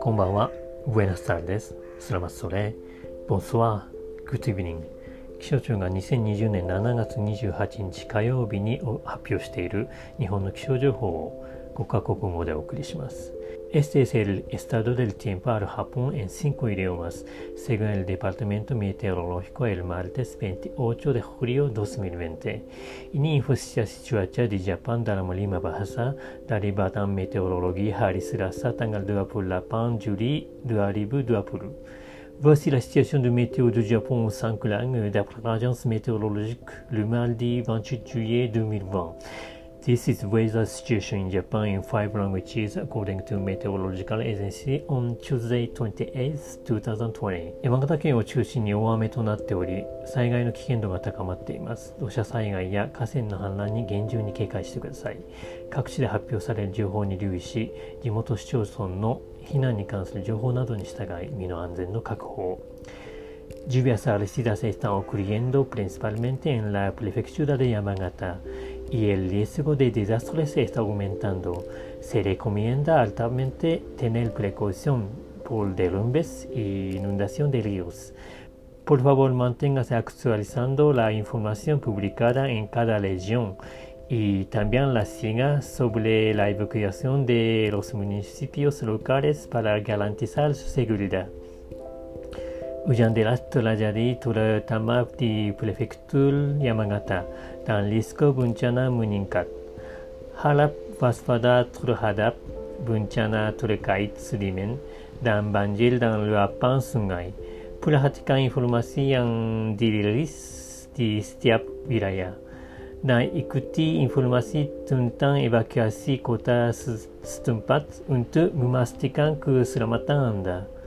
こんばんは、ウェナスです。スラマスソレ、ボスワ、グッドイブング。気象庁が2020年7月28日火曜日に発表している日本の気象情報を5カ国語でお送りします。Este es el estado del tiempo al Japón en cinco idiomas, según el Departamento Meteorológico el martes 28 de julio 2020. Ini informasi cuaca di Jepang dalam lima bahasa dari Badan Meteorologi Hari Selasa tanggal 28 Juli 2020. Voici la situation de météo du Japon au cinq langues d'après l'agence météorologique le mardi 28 juillet 2020. This is weather situation in Japan in five languages according to Meteorological Agency on Tuesday 28, 2020. 山形県を中心に大雨となっており、災害の危険度が高まっています。土砂災害や河川の氾濫に厳重に警戒してください。各地で発表される情報に留意し、地元市町村の避難に関する情報などに従い、身の安全の確保を。Lluvias ácidas están ocurriendo principalmente en la prefectura de Yamagata. Y el riesgo de desastres está aumentando. Se recomienda altamente tener precaución por derrumbes e inundación de ríos. Por favor, manténgase actualizando la información publicada en cada región y también la siga sobre la evacuación de los municipios locales para garantizar su seguridad. Hujan deras terjadi terutama di prefektur Yamagata dan risiko bencana meningkat. Harap waspada terhadap bencana terkait sedimen dan banjir dan luapan sungai. Perhatikan informasi yang dirilis di setiap wilayah dan ikuti informasi tentang evakuasi kota setempat untuk memastikan keselamatan anda.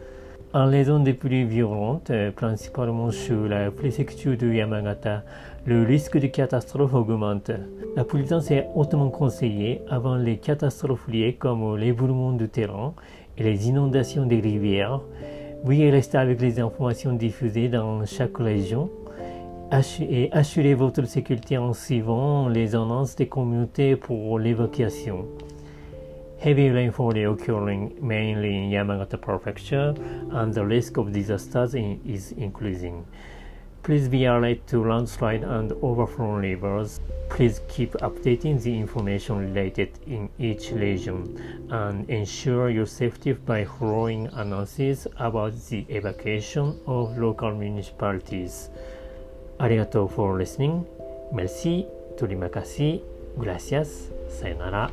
En raison des pluies violentes, principalement sur la préfecture de Yamagata, le risque de catastrophe augmente. La prudence est hautement conseillée avant les catastrophes liées comme l'éboulement du terrain et les inondations des rivières. Veuillez rester avec les informations diffusées dans chaque région et assurez votre sécurité en suivant les annonces des communautés pour l'évacuation. Heavy rainfall is occurring mainly in Yamagata Prefecture, and the risk of disasters in, is increasing. Please be alert to landslide and overflow rivers. Please keep updating the information related in each region and ensure your safety by following announcements about the evacuation of local municipalities. Arigato for listening. Merci. Terima. Gracias. Sayonara.